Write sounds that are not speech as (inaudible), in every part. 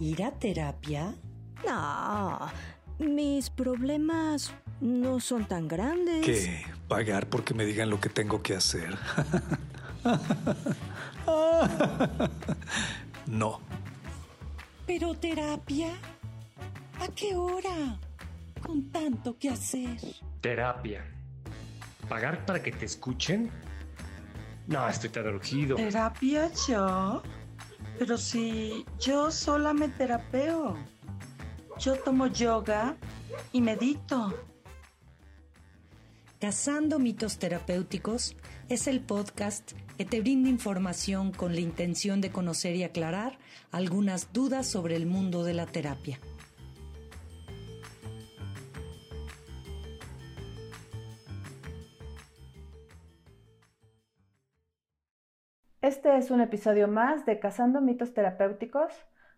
¿Ir a terapia? No, mis problemas no son tan grandes. ¿Qué? ¿Pagar porque me digan lo que tengo que hacer? (laughs) no. ¿Pero terapia? ¿A qué hora? Con tanto que hacer. Terapia. ¿Pagar para que te escuchen? No, estoy tan urgido. ¿Terapia yo? Pero si yo sola me terapeo. Yo tomo yoga y medito. Cazando mitos terapéuticos es el podcast que te brinda información con la intención de conocer y aclarar algunas dudas sobre el mundo de la terapia. Este es un episodio más de Cazando mitos terapéuticos,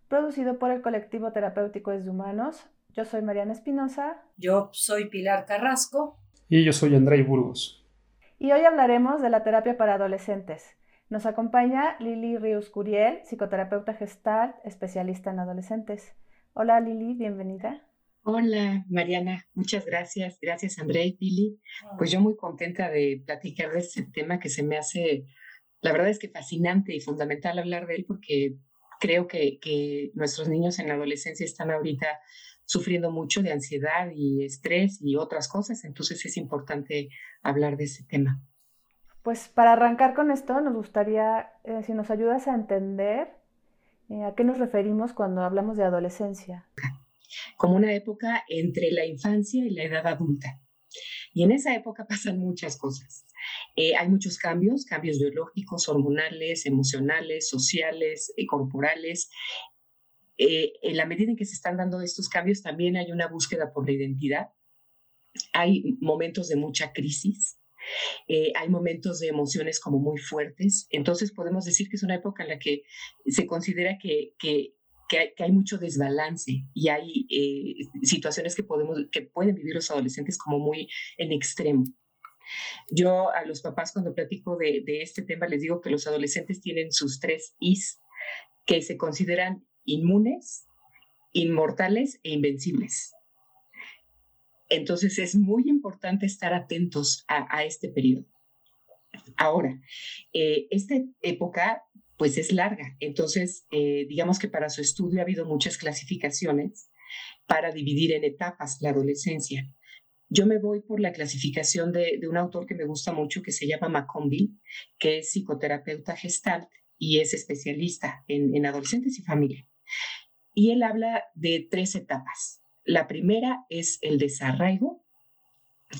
producido por el colectivo terapéutico de Humanos. Yo soy Mariana Espinosa. Yo soy Pilar Carrasco. Y yo soy Andrei Burgos. Y hoy hablaremos de la terapia para adolescentes. Nos acompaña Lili Ríos Curiel, psicoterapeuta gestal, especialista en adolescentes. Hola Lili, bienvenida. Hola Mariana, muchas gracias. Gracias Andrei, Lili. Pues yo muy contenta de platicar de este tema que se me hace, la verdad es que fascinante y fundamental hablar de él porque creo que, que nuestros niños en la adolescencia están ahorita sufriendo mucho de ansiedad y estrés y otras cosas, entonces es importante hablar de ese tema. Pues para arrancar con esto, nos gustaría, eh, si nos ayudas a entender eh, a qué nos referimos cuando hablamos de adolescencia. Como una época entre la infancia y la edad adulta. Y en esa época pasan muchas cosas. Eh, hay muchos cambios, cambios biológicos, hormonales, emocionales, sociales, corporales, eh, en la medida en que se están dando estos cambios, también hay una búsqueda por la identidad. Hay momentos de mucha crisis, eh, hay momentos de emociones como muy fuertes. Entonces podemos decir que es una época en la que se considera que, que, hay, mucho desbalance y hay eh, situaciones que, podemos, que pueden vivir los adolescentes como muy en extremo. Yo a los papás cuando platico de, este tema les digo que los adolescentes tienen sus tres Is que se consideran inmunes, inmortales e invencibles. Entonces es muy importante estar atentos a, este periodo. Ahora, eh, esta época pues es larga, entonces eh, digamos que para su estudio ha habido muchas clasificaciones para dividir en etapas la adolescencia. Yo me voy por la clasificación de, un autor que me gusta mucho que se llama McConville, que es psicoterapeuta gestalt y es especialista en adolescentes y familia. Y él habla de tres etapas. La primera es el desarraigo,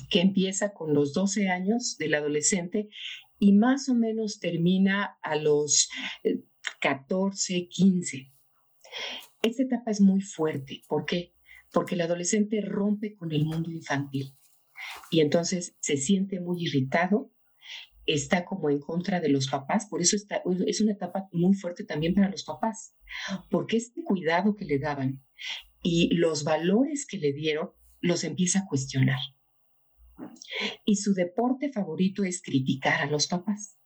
que empieza con los 12 años del adolescente y más o menos termina a los 14, eh, 15. Esta etapa es muy fuerte. ¿Por qué? Porque el adolescente rompe con el mundo infantil y entonces se siente muy irritado, está como en contra de los papás, por eso está, es una etapa muy fuerte también para los papás, porque este cuidado que le daban y los valores que le dieron los empieza a cuestionar. Y su deporte favorito es criticar a los papás.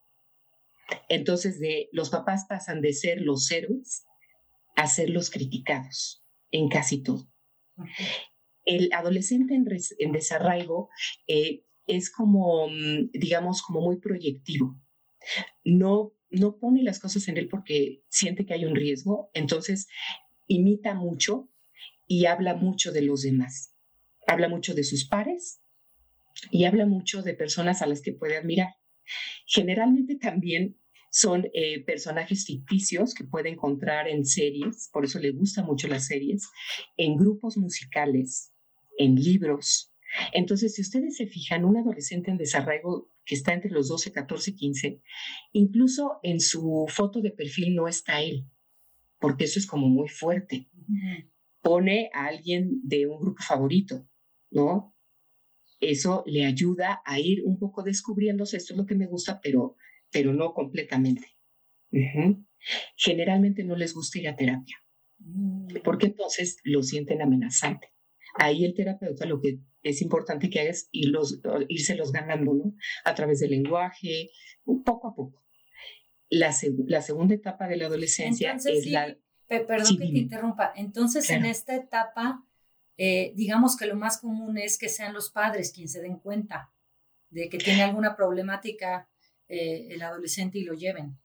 Entonces, de, los papás pasan de ser los héroes a ser los criticados en casi todo. El adolescente en, en desarraigo eh, es como, mm, digamos, como muy proyectivo. No, no pone las cosas en él porque siente que hay un riesgo, entonces imita mucho y habla mucho de los demás. Habla mucho de sus pares y habla mucho de personas a las que puede admirar. Generalmente también son eh, personajes ficticios que puede encontrar en series, por eso le gustan mucho las series, en grupos musicales, en libros, entonces, si ustedes se fijan, un adolescente en desarraigo que está entre los 12, 14, 15, incluso en su foto de perfil no está él, porque eso es como muy fuerte. Pone a alguien de un grupo favorito, ¿no? Eso le ayuda a ir un poco descubriéndose, esto es lo que me gusta, pero, pero no completamente. Generalmente no les gusta ir a terapia, mm. porque entonces lo sienten amenazante. Ahí el terapeuta lo que es importante que hagas irlos, los ganando, ¿no? A través del lenguaje, poco a poco. La, la segunda etapa de la adolescencia es la... perdón que te interrumpa. Entonces, en esta etapa, eh, digamos que lo más común es que sean los padres quienes se den cuenta de que tiene alguna problemática eh, el adolescente y lo lleven.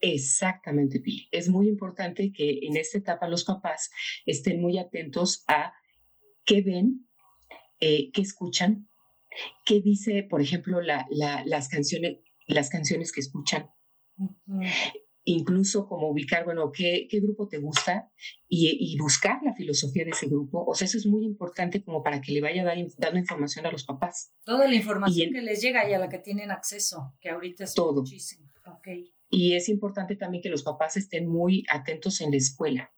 Exactamente, Pi. Es muy importante que en esta etapa los papás estén muy atentos a qué ven, eh, qué escuchan, qué dice, por ejemplo, las, canciones, las canciones que escuchan. Incluso como ubicar, bueno, qué, grupo te gusta y, buscar la filosofía de ese grupo. O sea, eso es muy importante como para que le vaya dando información a los papás. Toda la información que les llega y a la que tienen acceso, que ahorita es todo. muchísimo. Y es importante también que los papás estén muy atentos en la escuela.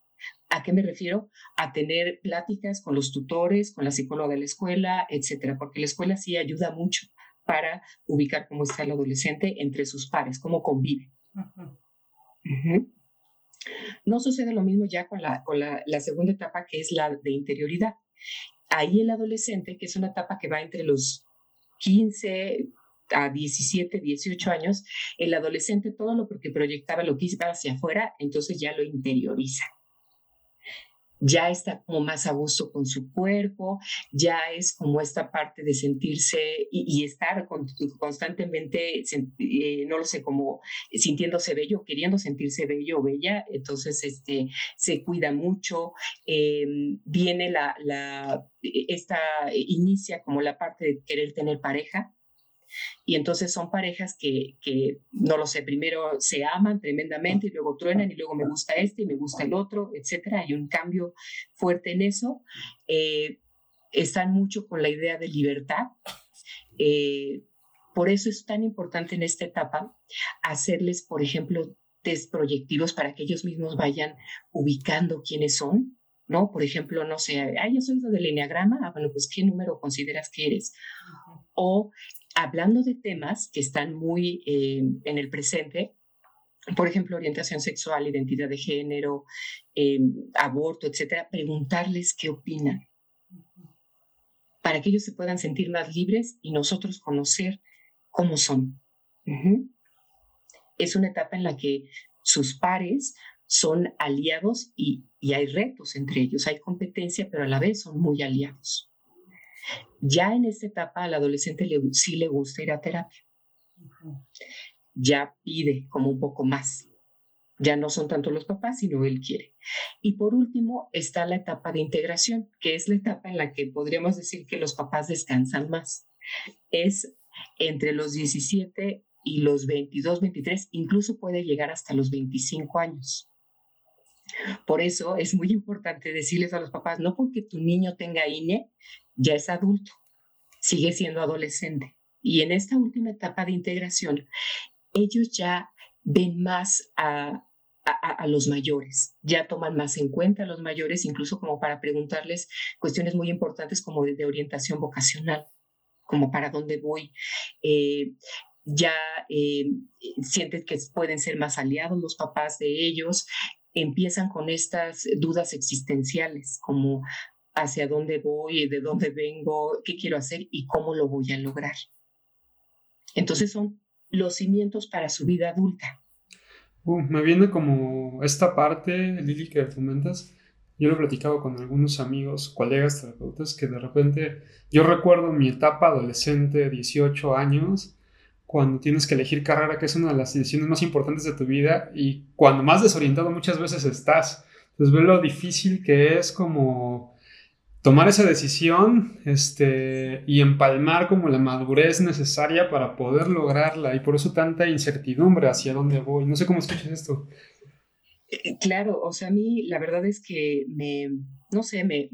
¿A qué me refiero? A tener pláticas con los tutores, con la psicóloga de la escuela, etcétera, porque la escuela sí ayuda mucho para ubicar cómo está el adolescente entre sus pares, cómo convive. No sucede lo mismo ya con, la, con la, segunda etapa, que es la de interioridad. Ahí el adolescente, que es una etapa que va entre los 15, a 17, 18 años, el adolescente todo lo que proyectaba lo que iba hacia afuera, entonces ya lo interioriza. Ya está como más a gusto con su cuerpo, ya es como esta parte de sentirse y, estar constantemente, eh, no lo sé, como sintiéndose bello, queriendo sentirse bello o bella, entonces este, se cuida mucho, em, viene la, la, esta, inicia como la parte de querer tener pareja, y entonces son parejas que, no lo sé, primero se aman tremendamente y luego truenan y luego me gusta este y me gusta el otro, etcétera. Hay un cambio fuerte en eso. Eh, están mucho con la idea de libertad. Eh, por eso es tan importante en esta etapa hacerles, por ejemplo, test proyectivos para que ellos mismos vayan ubicando quiénes son, ¿no? Por ejemplo, no sé, ay, yo soy del enneagrama, ah, bueno, pues ¿qué número consideras que eres? O hablando de temas que están muy eh, en el presente, por ejemplo, orientación sexual, identidad de género, eh, aborto, etcétera, preguntarles qué opinan para que ellos se puedan sentir más libres y nosotros conocer cómo son. Es una etapa en la que sus pares son aliados y, y hay retos entre ellos, hay competencia, pero a la vez son muy aliados. Ya en esta etapa al adolescente le, sí le gusta ir a terapia. Ya pide como un poco más. Ya no son tanto los papás, sino él quiere. Y por último está la etapa de integración, que es la etapa en la que podríamos decir que los papás descansan más. Es entre los 17 y los 22, 23, incluso puede llegar hasta los 25 años. Por eso es muy importante decirles a los papás, no porque tu niño tenga INE, ya es adulto, sigue siendo adolescente. Y en esta última etapa de integración, ellos ya ven más a, los mayores, ya toman más en cuenta a los mayores, incluso como para preguntarles cuestiones muy importantes como de, orientación vocacional, como para dónde voy. Eh, ya eh, sienten que pueden ser más aliados los papás de ellos, empiezan con estas dudas existenciales, como hacia dónde voy, de dónde vengo, qué quiero hacer y cómo lo voy a lograr. Entonces son los cimientos para su vida adulta. Uh, me viene como esta parte, Lili, que comentas. Yo lo he platicado con algunos amigos, colegas terapeutas, que de repente yo recuerdo mi etapa adolescente, 18 años, cuando tienes que elegir carrera, que es una de las decisiones más importantes de tu vida y cuando más desorientado muchas veces estás. Entonces, ve lo difícil que es como tomar esa decisión este, y empalmar como la madurez necesaria para poder lograrla y por eso tanta incertidumbre hacia dónde voy. No sé cómo escuchas esto. Eh, claro, o sea, a mí la verdad es que me, no sé, me,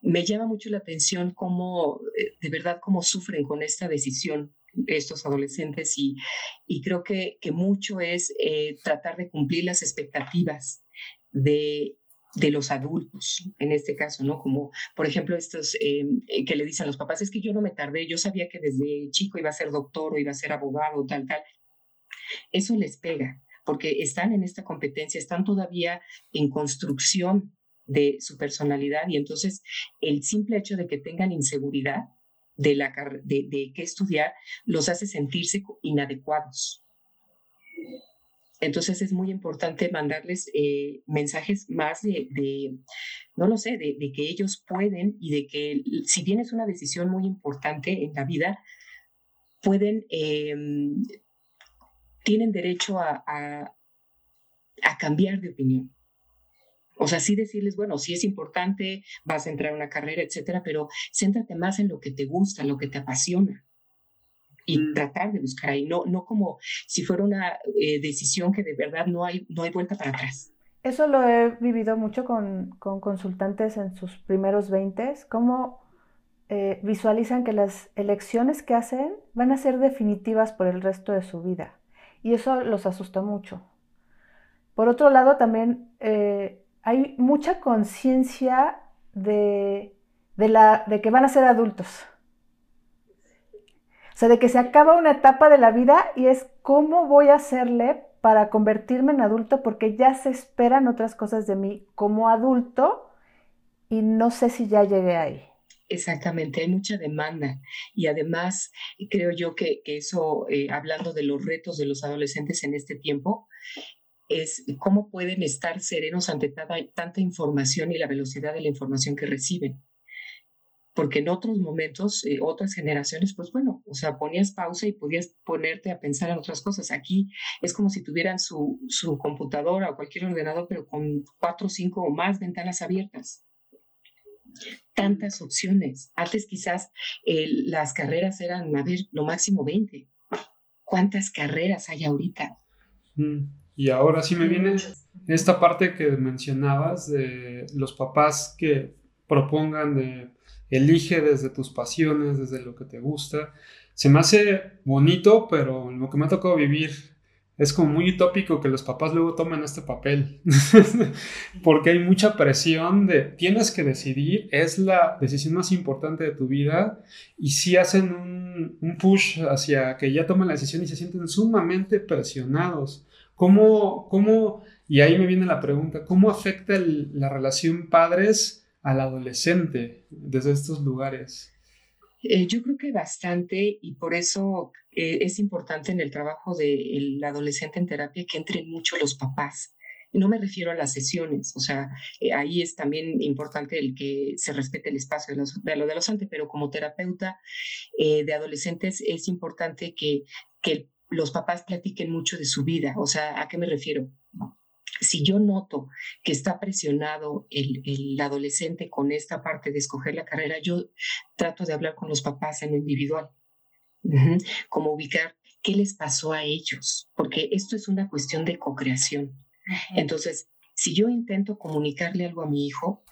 me llama mucho la atención cómo, eh, de verdad, cómo sufren con esta decisión estos adolescentes y, y creo que, que mucho es eh, tratar de cumplir las expectativas de de los adultos, en este caso, ¿no? Como, por ejemplo, estos eh, eh, que le dicen los papás, es que yo no me tardé, yo sabía que desde chico iba a ser doctor o iba a ser abogado, tal, tal. Eso les pega, porque están en esta competencia, están todavía en construcción de su personalidad y entonces el simple hecho de que tengan inseguridad de, la, de, de qué estudiar los hace sentirse inadecuados. Entonces es muy importante mandarles eh, mensajes más de, no lo sé, de, que ellos pueden y de que si bien es una decisión muy importante en la vida, pueden, em, tienen derecho a, a cambiar de opinión. O sea, sí decirles, bueno, sí es importante, vas a entrar a una carrera, etcétera, pero céntrate más en lo que te gusta, lo que te apasiona y mm. tratar de buscar ahí, no, no como si fuera una eh, decisión que de verdad no hay, no hay vuelta para atrás. Eso lo he vivido mucho con, con consultantes en sus primeros 20, cómo eh, visualizan que las elecciones que hacen van a ser definitivas por el resto de su vida. Y eso los asusta mucho. Por otro lado, también eh, hay mucha conciencia de, de, de que van a ser adultos. O sea, de que se acaba una etapa de la vida y es cómo voy a hacerle para convertirme en adulto porque ya se esperan otras cosas de mí como adulto y no sé si ya llegué ahí. Exactamente, hay mucha demanda y además creo yo que, eso, eh, hablando de los retos de los adolescentes en este tiempo, es cómo pueden estar serenos ante tanta información y la velocidad de la información que reciben. Porque en otros momentos, eh, otras generaciones, pues bueno, o sea, ponías pausa y podías ponerte a pensar en otras cosas. Aquí es como si tuvieran su, su computadora o cualquier ordenador, pero con cuatro, cinco o más ventanas abiertas tantas opciones. Antes quizás eh, las carreras eran, a ver, lo máximo 20. ¿Cuántas carreras hay ahorita? Mm. Y ahora sí me viene esta parte que mencionabas de los papás que propongan de elige desde tus pasiones, desde lo que te gusta. Se me hace bonito, pero lo que me ha tocado vivir es como muy utópico que los papás luego tomen este papel. (laughs) Porque hay mucha presión de tienes que decidir, es la decisión más importante de tu vida. Y si hacen un, un push hacia que ya tomen la decisión y se sienten sumamente presionados. ¿Cómo, cómo, y ahí me viene la pregunta, ¿cómo afecta la relación padres al adolescente desde estos lugares? Eh, yo creo que bastante y por eso eh, es importante en el trabajo del adolescente en terapia que entren mucho los papás. No me refiero a las sesiones, o sea, eh, ahí es también importante el que se respete el espacio de, los, de lo adolescente, pero como terapeuta de adolescentes es importante que, que el los papás platiquen mucho de su vida. O sea, ¿a qué me refiero? Si yo noto que está presionado el, adolescente con esta parte de escoger la carrera, yo trato de hablar con los papás en lo individual, como ubicar qué les pasó a ellos, porque esto es una cuestión de co-creación. Entonces, si yo intento comunicarle algo a mi hijo,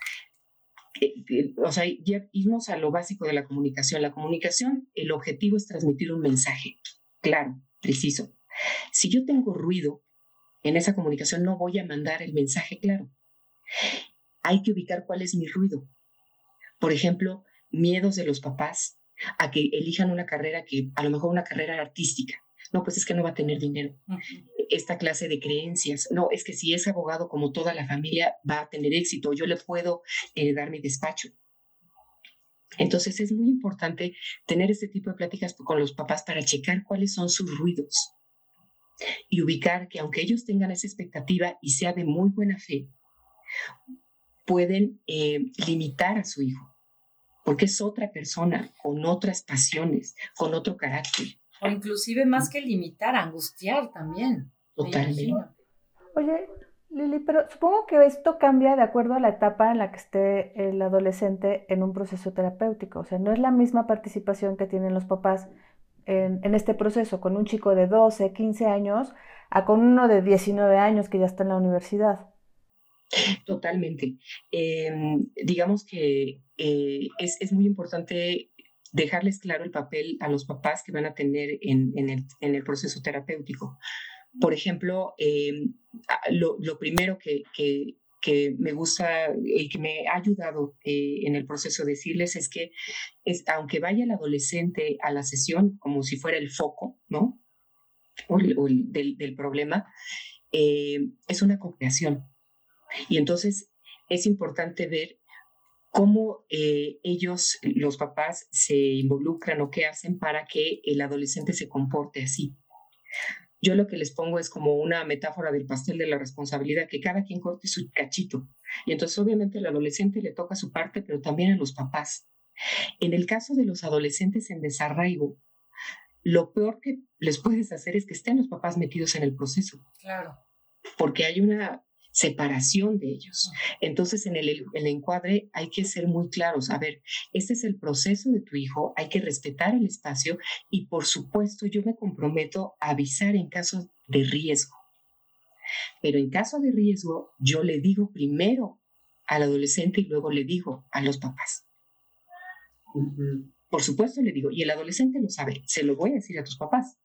eh, eh, o sea, ya irnos a lo básico de la comunicación. La comunicación, el objetivo es transmitir un mensaje claro, preciso. Si yo tengo ruido en esa comunicación, no voy a mandar el mensaje claro. Hay que ubicar cuál es mi ruido. Por ejemplo, miedos de los papás a que elijan una carrera que, a lo mejor una carrera artística. No, pues es que no va a tener dinero. Esta clase de creencias. No, es que si es abogado como toda la familia va a tener éxito. Yo le puedo dar mi despacho. Entonces es muy importante tener este tipo de pláticas con los papás para checar cuáles son sus ruidos y ubicar que aunque ellos tengan esa expectativa y sea de muy buena fe, pueden eh, limitar a su hijo, porque es otra persona con otras pasiones, con otro carácter. O inclusive más que limitar, angustiar también. Totalmente. Oye, Lili, pero supongo que esto cambia de acuerdo a la etapa en la que esté el adolescente en un proceso terapéutico. O sea, no es la misma participación que tienen los papás en, este proceso con un chico de 12, 15 años a con uno de 19 años que ya está en la universidad. Totalmente. Em, digamos que eh, es, muy importante dejarles claro el papel a los papás que van a tener en, el, en el proceso terapéutico por ejemplo, em, lo, primero que, me gusta y que me ha ayudado eh, en el proceso de decirles es que es, aunque vaya el adolescente a la sesión como si fuera el foco, ¿no? O, del, problema, eh, es una co-creación. Y entonces es importante ver cómo eh, ellos, los papás, se involucran o qué hacen para que el adolescente se comporte así. Yo lo que les pongo es como una metáfora del pastel de la responsabilidad, que cada quien corte su cachito. Y entonces obviamente al adolescente le toca su parte, pero también a los papás. En el caso de los adolescentes en desarraigo, lo peor que les puedes hacer es que estén los papás metidos en el proceso. Claro. Porque hay una separación de ellos. Entonces, en el, el, encuadre hay que ser muy claros. A ver, este es el proceso de tu hijo, hay que respetar el espacio y, por supuesto, yo me comprometo a avisar en caso de riesgo. Pero en caso de riesgo, yo le digo primero al adolescente y luego le digo a los papás. Por supuesto le digo, y el adolescente lo sabe, se lo voy a decir a tus papás,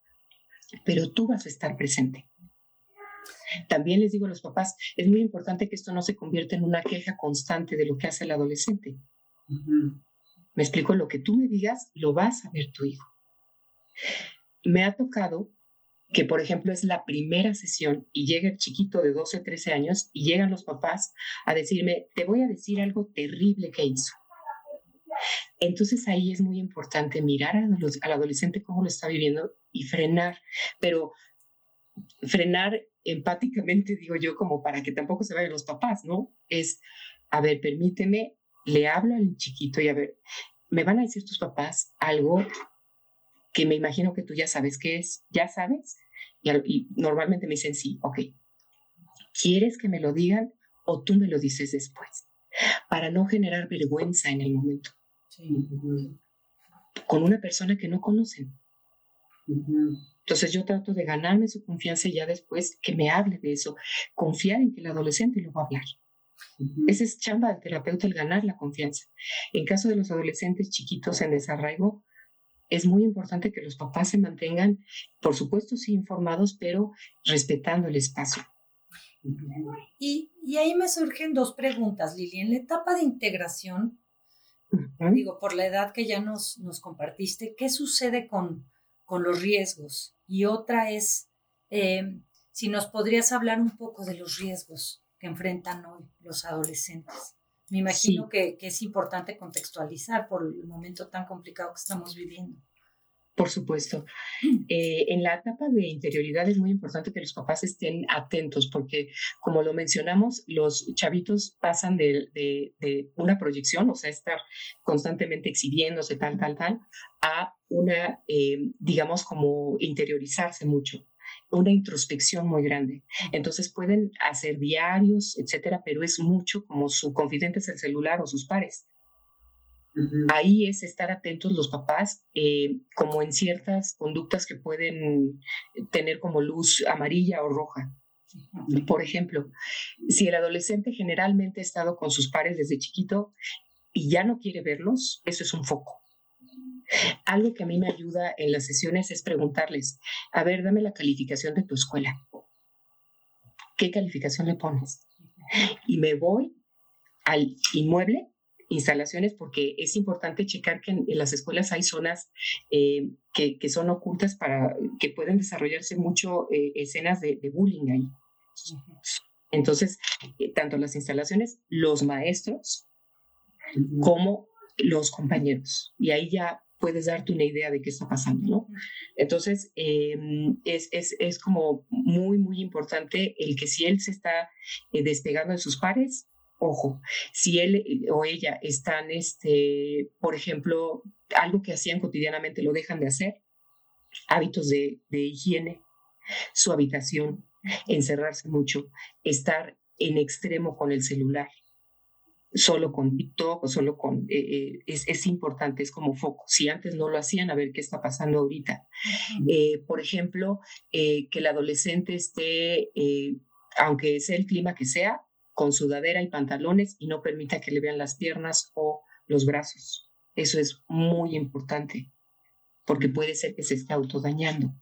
pero tú vas a estar presente. También les digo a los papás, es muy importante que esto no se convierta en una queja constante de lo que hace el adolescente. Me explico, lo que tú me digas, lo vas a ver tu hijo. Me ha tocado que, por ejemplo, es la primera sesión y llega el chiquito de 12, 13 años y llegan los papás a decirme, te voy a decir algo terrible que hizo. Entonces ahí es muy importante mirar al adolescente cómo lo está viviendo y frenar, pero frenar empáticamente, digo yo, como para que tampoco se vayan los papás, ¿no? Es, a ver, permíteme, le hablo al chiquito y a ver, me van a decir tus papás algo que me imagino que tú ya sabes qué es, ¿ya sabes? Y, y normalmente me dicen sí, ok. ¿Quieres que me lo digan o tú me lo dices después? Para no generar vergüenza en el momento. Con una persona que no conocen. Entonces yo trato de ganarme su confianza y ya después que me hable de eso, confiar en que el adolescente lo va a hablar. Ese es chamba del terapeuta, el ganar la confianza. En caso de los adolescentes chiquitos en desarraigo, es muy importante que los papás se mantengan, por supuesto, sí informados, pero respetando el espacio. Y, y ahí me surgen dos preguntas, Lili. En la etapa de integración, digo, por la edad que ya nos, nos compartiste, ¿qué sucede con, con los riesgos? Y otra es, eh, si nos podrías hablar un poco de los riesgos que enfrentan hoy los adolescentes. Me imagino que, que, es importante contextualizar por el momento tan complicado que estamos viviendo. Por supuesto. Eh, en la etapa de interioridad es muy importante que los papás estén atentos porque, como lo mencionamos, los chavitos pasan de, de, una proyección, o sea, estar constantemente exhibiéndose, tal, tal, tal, a una, eh, digamos, como interiorizarse mucho una introspección muy grande. Entonces pueden hacer diarios, etcétera, pero es mucho como su confidente es el celular o sus pares. Ahí es estar atentos los papás, eh, como en ciertas conductas que pueden tener como luz amarilla o roja. Por ejemplo, si el adolescente generalmente ha estado con sus pares desde chiquito y ya no quiere verlos, eso es un foco. Algo que a mí me ayuda en las sesiones es preguntarles, a ver, dame la calificación de tu escuela. ¿Qué calificación le pones? Y me voy al inmueble instalaciones porque es importante checar que en, las escuelas hay zonas eh, que, que, son ocultas para que pueden desarrollarse mucho eh, escenas de, bullying ahí. Entonces, eh, tanto las instalaciones, los maestros, como los compañeros. Y ahí ya puedes darte una idea de qué está pasando, ¿no? Entonces, es, es, es, como muy, muy importante el que si él se está despegando de sus pares, ojo, si él eh, o ella están, este, por ejemplo, algo que hacían cotidianamente lo dejan de hacer, hábitos de, higiene, su habitación, encerrarse mucho, estar en extremo con el celular, solo con TikTok o solo con... Eh, eh, es, importante, es como foco. Si antes no lo hacían, a ver qué está pasando ahorita. por ejemplo, que el adolescente esté, aunque sea el clima que sea, con sudadera y pantalones y no permita que le vean las piernas o los brazos. Eso es muy importante porque puede ser que se esté autodañando.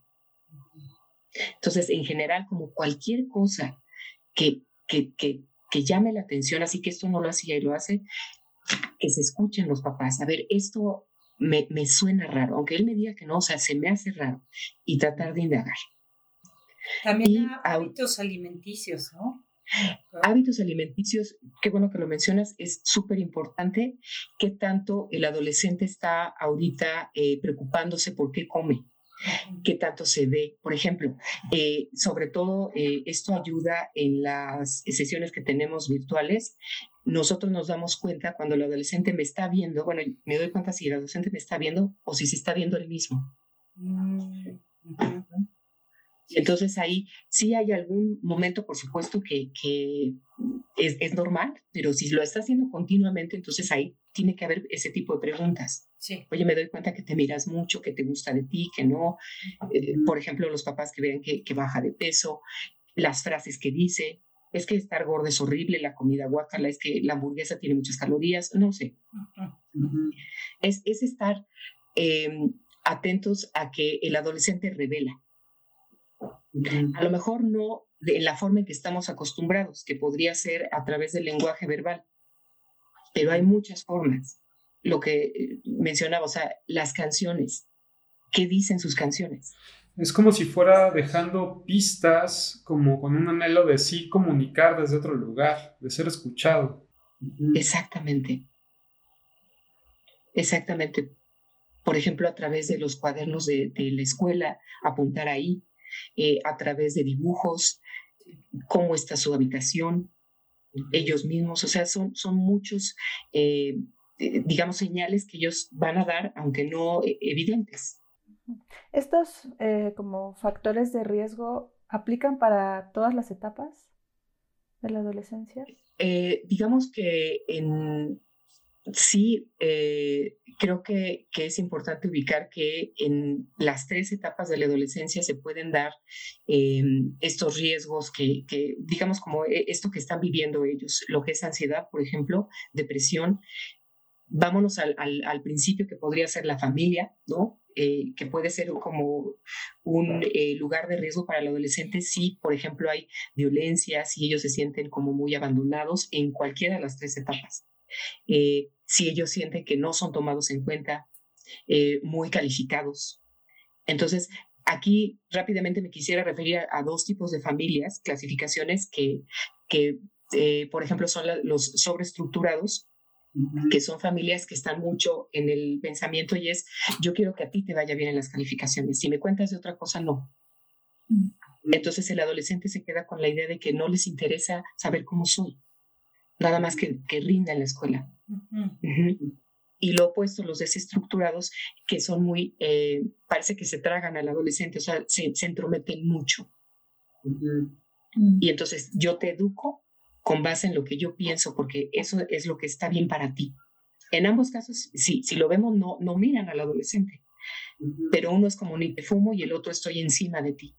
Entonces, en general, como cualquier cosa que, que, que, que llame la atención, así que esto no lo hacía y lo hace, que se escuchen los papás. A ver, esto me, me suena raro, aunque él me diga que no, o sea, se me hace raro y tratar de indagar. También hábitos alimenticios, ¿no? Hábitos alimenticios, qué bueno que lo mencionas, es súper importante qué tanto el adolescente está ahorita eh, preocupándose por qué come. qué tanto se ve. Por ejemplo, eh, sobre todo eh, esto ayuda en las sesiones que tenemos virtuales. Nosotros nos damos cuenta cuando el adolescente me está viendo, bueno, me doy cuenta si el adolescente me está viendo o si se está viendo él mismo. Mm, Entonces ahí sí hay algún momento, por supuesto, que, que es, es, normal, pero si lo está haciendo continuamente, entonces ahí tiene que haber ese tipo de preguntas. Sí. Oye, me doy cuenta que te miras mucho, que te gusta de ti, que no. Eh, por ejemplo, los papás que ven que, que, baja de peso, las frases que dice, es que estar gordo es horrible, la comida guacala, es que la hamburguesa tiene muchas calorías, no sé. es, es, estar em, atentos a que el adolescente revela. A lo mejor no de, en la forma en que estamos acostumbrados, que podría ser a través del lenguaje verbal, pero hay muchas formas. Lo que eh, mencionaba, o sea, las canciones, ¿qué dicen sus canciones? Es como si fuera dejando pistas, como con un anhelo de sí comunicar desde otro lugar, de ser escuchado. Exactamente. Exactamente. Por ejemplo, a través de los cuadernos de, de la escuela, apuntar ahí, eh, a través de dibujos, cómo está su habitación, ellos mismos, o sea, son, son muchos, eh, eh, digamos, señales que ellos van a dar, aunque no evidentes. ¿Estos como factores de riesgo aplican para todas las etapas de la adolescencia? digamos que en, sí, eh, creo que, que, es importante ubicar que en las tres etapas de la adolescencia se pueden dar eh, estos riesgos que, que, digamos, como e, esto que están viviendo ellos, lo que es ansiedad, por ejemplo, depresión. Vámonos al, al, al principio que podría ser la familia, ¿no? Eh, que puede ser como un eh, lugar de riesgo para el adolescente si, por ejemplo, hay violencia, si ellos se sienten como muy abandonados en cualquiera de las tres etapas. Eh, si ellos sienten que no son tomados en cuenta, eh, muy calificados. Entonces, aquí rápidamente me quisiera referir a, dos tipos de familias, clasificaciones que, que eh, por ejemplo, son los sobreestructurados, que son familias que están mucho en el pensamiento y es, yo quiero que a ti te vaya bien en las calificaciones, si me cuentas de otra cosa, no. Entonces el adolescente se queda con la idea de que no les interesa saber cómo soy nada más que, que rinda en la escuela. Y lo opuesto, los desestructurados, que son muy, eh, parece que se tragan al adolescente, o sea, se, se entrometen mucho. Y entonces yo te educo con base en lo que yo pienso, porque eso es lo que está bien para ti. En ambos casos, sí, si lo vemos, no, no miran al adolescente, pero uno es como ni te fumo y el otro estoy encima de ti.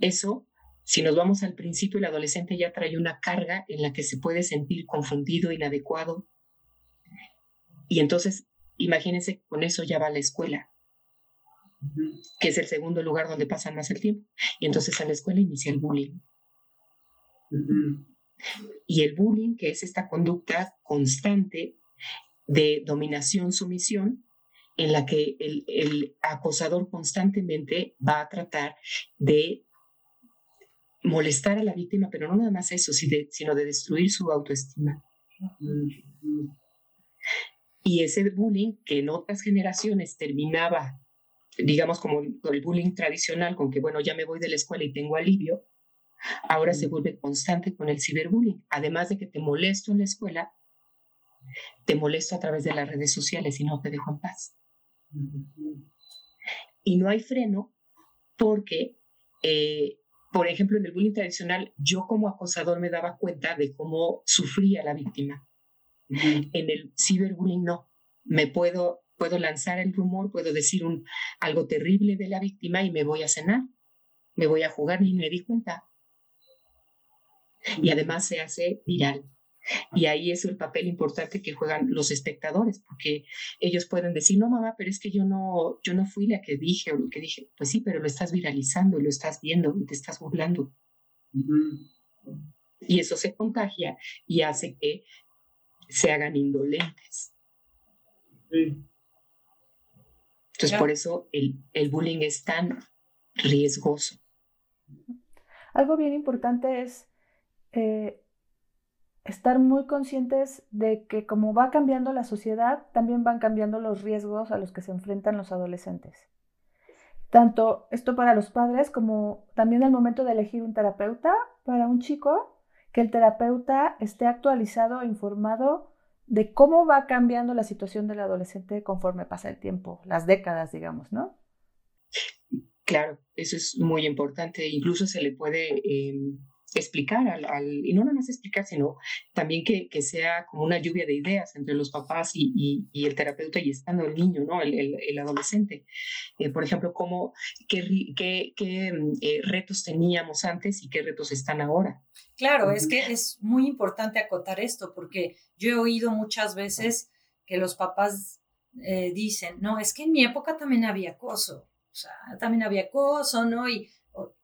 Eso si nos vamos al principio, el adolescente ya trae una carga en la que se puede sentir confundido, inadecuado. Y entonces, imagínense, con eso ya va a la escuela, que es el segundo lugar donde pasan más el tiempo. Y entonces a la escuela inicia el bullying. Y el bullying, que es esta conducta constante de dominación-sumisión, en la que el, el, acosador constantemente va a tratar de molestar a la víctima, pero no nada más eso, sino de destruir su autoestima. Y ese bullying que en otras generaciones terminaba, digamos, como el bullying tradicional, con que, bueno, ya me voy de la escuela y tengo alivio, ahora se vuelve constante con el ciberbullying. Además de que te molesto en la escuela, te molesto a través de las redes sociales y no te dejo en paz. Y no hay freno porque eh, por ejemplo, en el bullying tradicional, yo como acosador me daba cuenta de cómo sufría la víctima. En el ciberbullying no. Me puedo, puedo lanzar el rumor, puedo decir un, algo terrible de la víctima y me voy a cenar, me voy a jugar, ni me di cuenta. Y además se hace viral. Y ahí es el papel importante que juegan los espectadores, porque ellos pueden decir, no, mamá, pero es que yo no, yo no fui la que dije o lo que dije. Pues sí, pero lo estás viralizando, lo estás viendo y te estás burlando. Y eso se contagia y hace que se hagan indolentes. Entonces, por eso el, el bullying es tan riesgoso. Algo bien importante es eh, estar muy conscientes de que como va cambiando la sociedad, también van cambiando los riesgos a los que se enfrentan los adolescentes. Tanto esto para los padres como también al momento de elegir un terapeuta para un chico, que el terapeuta esté actualizado e informado de cómo va cambiando la situación del adolescente conforme pasa el tiempo, las décadas, digamos, ¿no? Claro, eso es muy importante. Incluso se le puede em, explicar al, y no nada más explicar, sino también que, que, sea como una lluvia de ideas entre los papás y, y, el terapeuta y estando el niño, ¿no? El, el, adolescente. Eh, por ejemplo, cómo, qué, qué, qué mm, eh, retos teníamos antes y qué retos están ahora. Claro, es que es muy importante acotar esto, porque yo he oído muchas veces que los papás eh, dicen, no, es que en mi época también había acoso, o sea, también había acoso, ¿no? Y,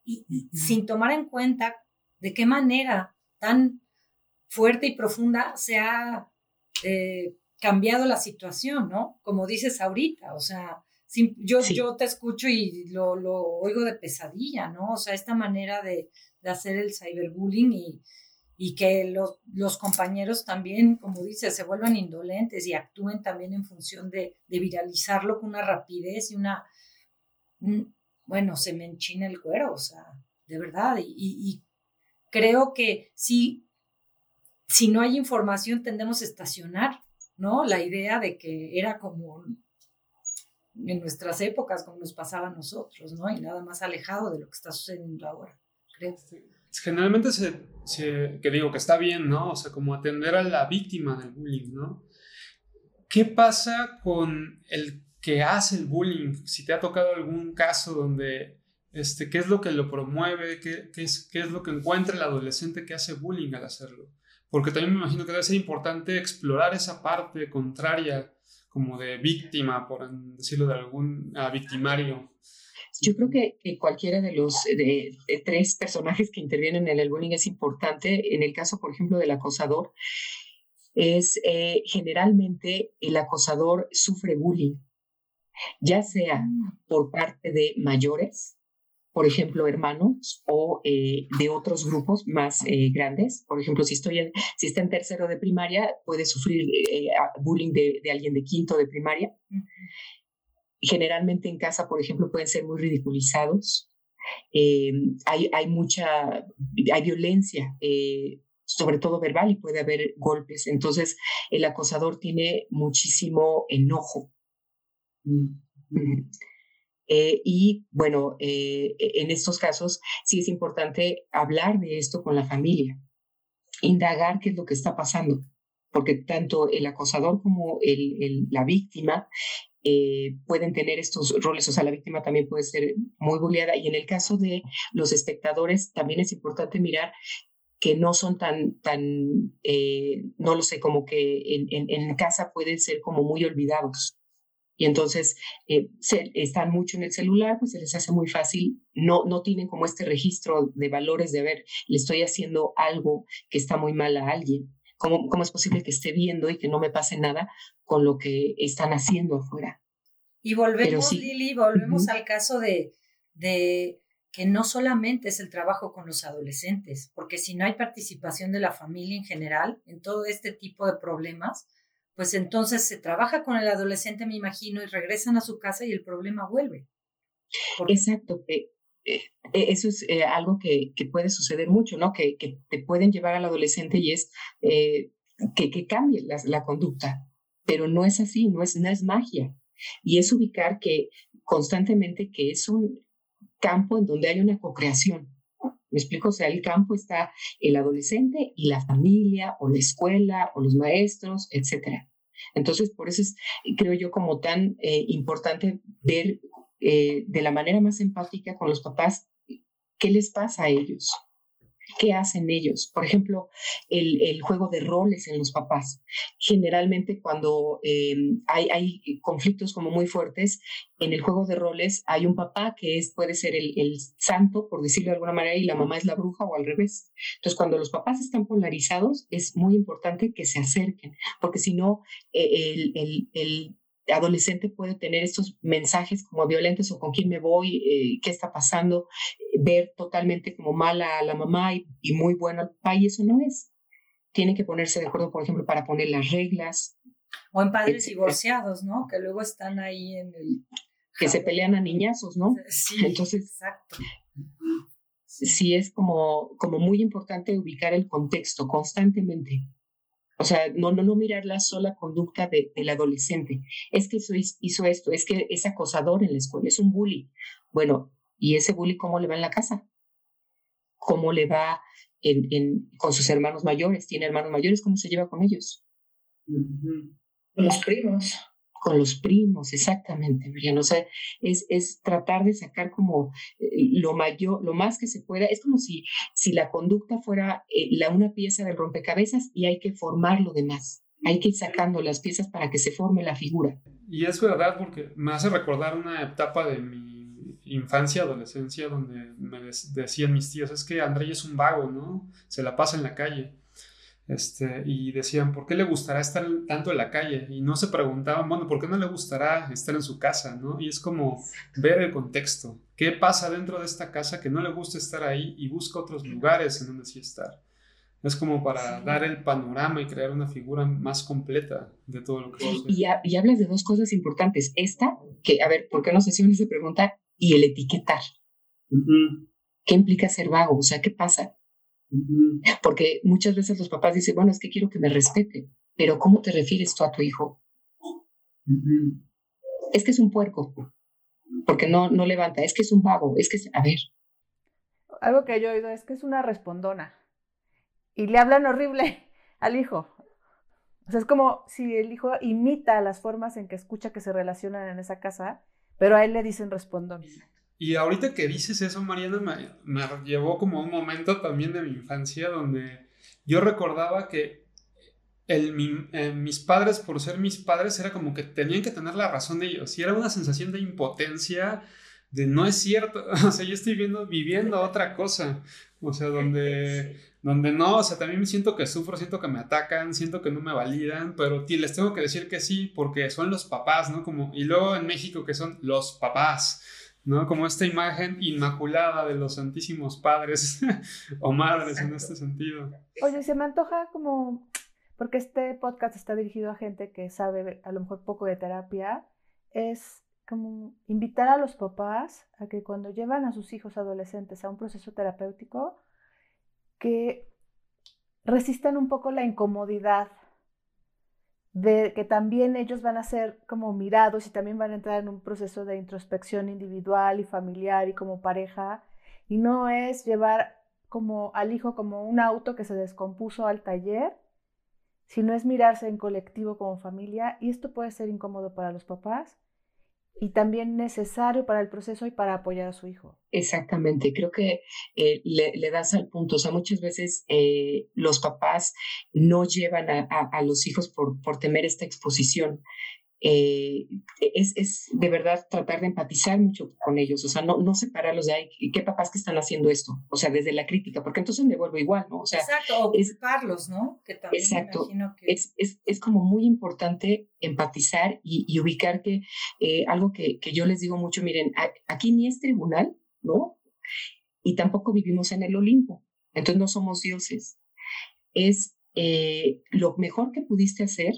y, y sin tomar en cuenta de qué manera tan fuerte y profunda se ha eh, cambiado la situación, ¿no? Como dices ahorita, o sea, yo, yo te escucho y lo, lo, oigo de pesadilla, ¿no? O sea, esta manera de, de hacer el cyberbullying y, y que los, los, compañeros también, como dices, se vuelvan indolentes y actúen también en función de, de viralizarlo con una rapidez y una, bueno, se me enchina el cuero, o sea, de verdad, y, y creo que si, si no hay información tendemos a estacionar, ¿no? La idea de que era como en nuestras épocas, como nos pasaba a nosotros, ¿no? Y nada más alejado de lo que está sucediendo ahora, creo. Generalmente se, se, que digo que está bien, ¿no? O sea, como atender a la víctima del bullying, ¿no? ¿Qué pasa con el que hace el bullying? Si te ha tocado algún caso donde este, qué es lo que lo promueve, qué, qué, es, qué es lo que encuentra el adolescente que hace bullying al hacerlo. Porque también me imagino que debe ser importante explorar esa parte contraria, como de víctima, por decirlo de algún victimario. Yo creo que, cualquiera de los de, tres personajes que intervienen en el bullying es importante. En el caso, por ejemplo, del acosador, es eh, generalmente el acosador sufre bullying, ya sea por parte de mayores, por ejemplo, hermanos o eh, de otros grupos más eh, grandes. Por ejemplo, si, estoy en, si está en tercero de primaria, puede sufrir eh, bullying de, alguien de quinto de primaria. Generalmente en casa, por ejemplo, pueden ser muy ridiculizados. hay, hay mucha, hay violencia, sobre todo verbal, y puede haber golpes. Entonces, el acosador tiene muchísimo enojo. Eh, y bueno, eh, e, en estos casos sí es importante hablar de esto con la familia, indagar qué es lo que está pasando, porque tanto el acosador como el, la víctima eh, pueden tener estos roles, o sea, la víctima también puede ser muy bulleada. Y en el caso de los espectadores también es importante mirar que no son tan, tan no lo sé, como que en, en, en casa pueden ser como muy olvidados y entonces eh, están mucho en el celular, pues se les hace muy fácil, no, no tienen como este registro de valores de ver, le estoy haciendo algo que está muy mal a alguien. ¿Cómo, cómo es posible que esté viendo y que no me pase nada con lo que están haciendo afuera? Y volvemos, Lili, volvemos al caso de, de que no solamente es el trabajo con los adolescentes, porque si no hay participación de la familia en general en todo este tipo de problemas, pues entonces se trabaja con el adolescente, me imagino, y regresan a su casa y el problema vuelve. Exacto. Eh, eh, eso es eh, algo que, puede suceder mucho, ¿no? Que, te pueden llevar al adolescente y es que, que, cambie la, conducta. Pero no es así, no es, no es magia. Y es ubicar que constantemente que es un campo en donde hay una co-creación. Me explico, o sea, el campo está el adolescente y la familia o la escuela o los maestros, etcétera. Entonces, por eso es, creo yo, como tan eh, importante ver eh, de la manera más empática con los papás qué les pasa a ellos, ¿Qué hacen ellos? Por ejemplo, el, juego de roles en los papás. Generalmente cuando em, hay, conflictos como muy fuertes, en el juego de roles hay un papá que es, puede ser el, santo, por decirlo de alguna manera, y la mamá es la bruja o al revés. Entonces, cuando los papás están polarizados, es muy importante que se acerquen, porque si no, e, el, adolescente puede tener estos mensajes como violentos o con quién me voy, eh, qué está pasando, ver totalmente como mala a la mamá y, muy bueno al papá, y eso no es. tienen que ponerse de acuerdo, por ejemplo, para poner las reglas. O en padres divorciados, ¿no? Que luego están ahí en el... Que se pelean a niñazos, ¿no? (laughs) Sí, Entonces, exacto. sí es como, como muy importante ubicar el contexto constantemente. O sea, no, no, no mirar la sola conducta de, del adolescente. Es que hizo, hizo esto, es que es acosador en la escuela, es un bully. Bueno, ¿y ese bully cómo le va en la casa? ¿Cómo le va en, con sus hermanos mayores? ¿Tiene hermanos mayores? ¿Cómo se lleva con ellos? Con los primos. Con los primos, exactamente, Mariano. O sea, es, es tratar de sacar como eh, lo mayor, lo más que se pueda. Es como si, si la conducta fuera eh, la, una pieza del rompecabezas y hay que formar lo demás. Hay que ir sacando las piezas para que se forme la figura. Y es verdad porque me hace recordar una etapa de mi infancia, adolescencia, donde me decían mis tíos, es que André es un vago, ¿no? Se la pasa en la calle. Este, y decían, ¿por qué le gustará estar tanto en la calle? Y no se preguntaban, bueno, ¿por qué no le gustará estar en su casa? ¿no? Y es como ver el contexto. ¿Qué pasa dentro de esta casa que no le gusta estar ahí y busca otros lugares en donde sí estar? Es como para dar el panorama y crear una figura más completa de todo lo que sucede. Y, y, hablas de dos cosas importantes. Esta, que, a ver, ¿por qué no sé si se pregunta? Y el etiquetar. Uh -huh. ¿Qué implica ser vago? O sea, ¿qué pasa? Porque muchas veces los papás dicen, bueno, es que quiero que me respete, pero ¿cómo te refieres tú a tu hijo? Es que es un puerco, porque no, no levanta, es que es un vago, es que es, a ver. Algo que yo he oído es que es una respondona y le hablan horrible (laughs) al hijo. O sea, es como si el hijo imita las formas en que escucha que se relacionan en esa casa, pero a él le dicen respondón. Y ahorita que dices eso, Mariana, me, me, llevó como a un momento también de mi infancia donde yo recordaba que el, mi, eh, mis padres, por ser mis padres, era como que tenían que tener la razón de ellos. Y era una sensación de impotencia, de no es cierto. (laughs) O sea, yo estoy viendo, viviendo otra cosa. O sea, donde, donde no, o sea, también siento que sufro, siento que me atacan, siento que no me validan, pero les tengo que decir que sí, porque son los papás, ¿no? Como, y luego en México que son los papás. ¿No? Como esta imagen inmaculada de los santísimos padres (laughs) o madres en este sentido. Oye, se me antoja como, porque este podcast está dirigido a gente que sabe a lo mejor poco de terapia, es como invitar a los papás a que cuando llevan a sus hijos adolescentes a un proceso terapéutico, que resistan un poco la incomodidad de que también ellos van a ser como mirados y también van a entrar en un proceso de introspección individual y familiar y como pareja. Y no es llevar como al hijo como un auto que se descompuso al taller, sino es mirarse en colectivo como familia. Y esto puede ser incómodo para los papás y también necesario para el proceso y para apoyar a su hijo. Exactamente, creo que eh, le, das al punto, o sea, muchas veces eh, los papás no llevan a, a, a los hijos por, por, temer esta exposición. Eh, es, es, de verdad tratar de empatizar mucho con ellos, o sea, no, no separarlos de ahí, ¿qué papás que están haciendo esto? O sea, desde la crítica, porque entonces me vuelvo igual, ¿no? O sea, exacto, ocuparlos, ¿no? Que también exacto, que... es, es, es, como muy importante empatizar y, y ubicar que eh, algo que, que yo les digo mucho, miren, aquí ni es tribunal, ¿no? Y tampoco vivimos en el Olimpo, entonces no somos dioses. Es eh, lo mejor que pudiste hacer,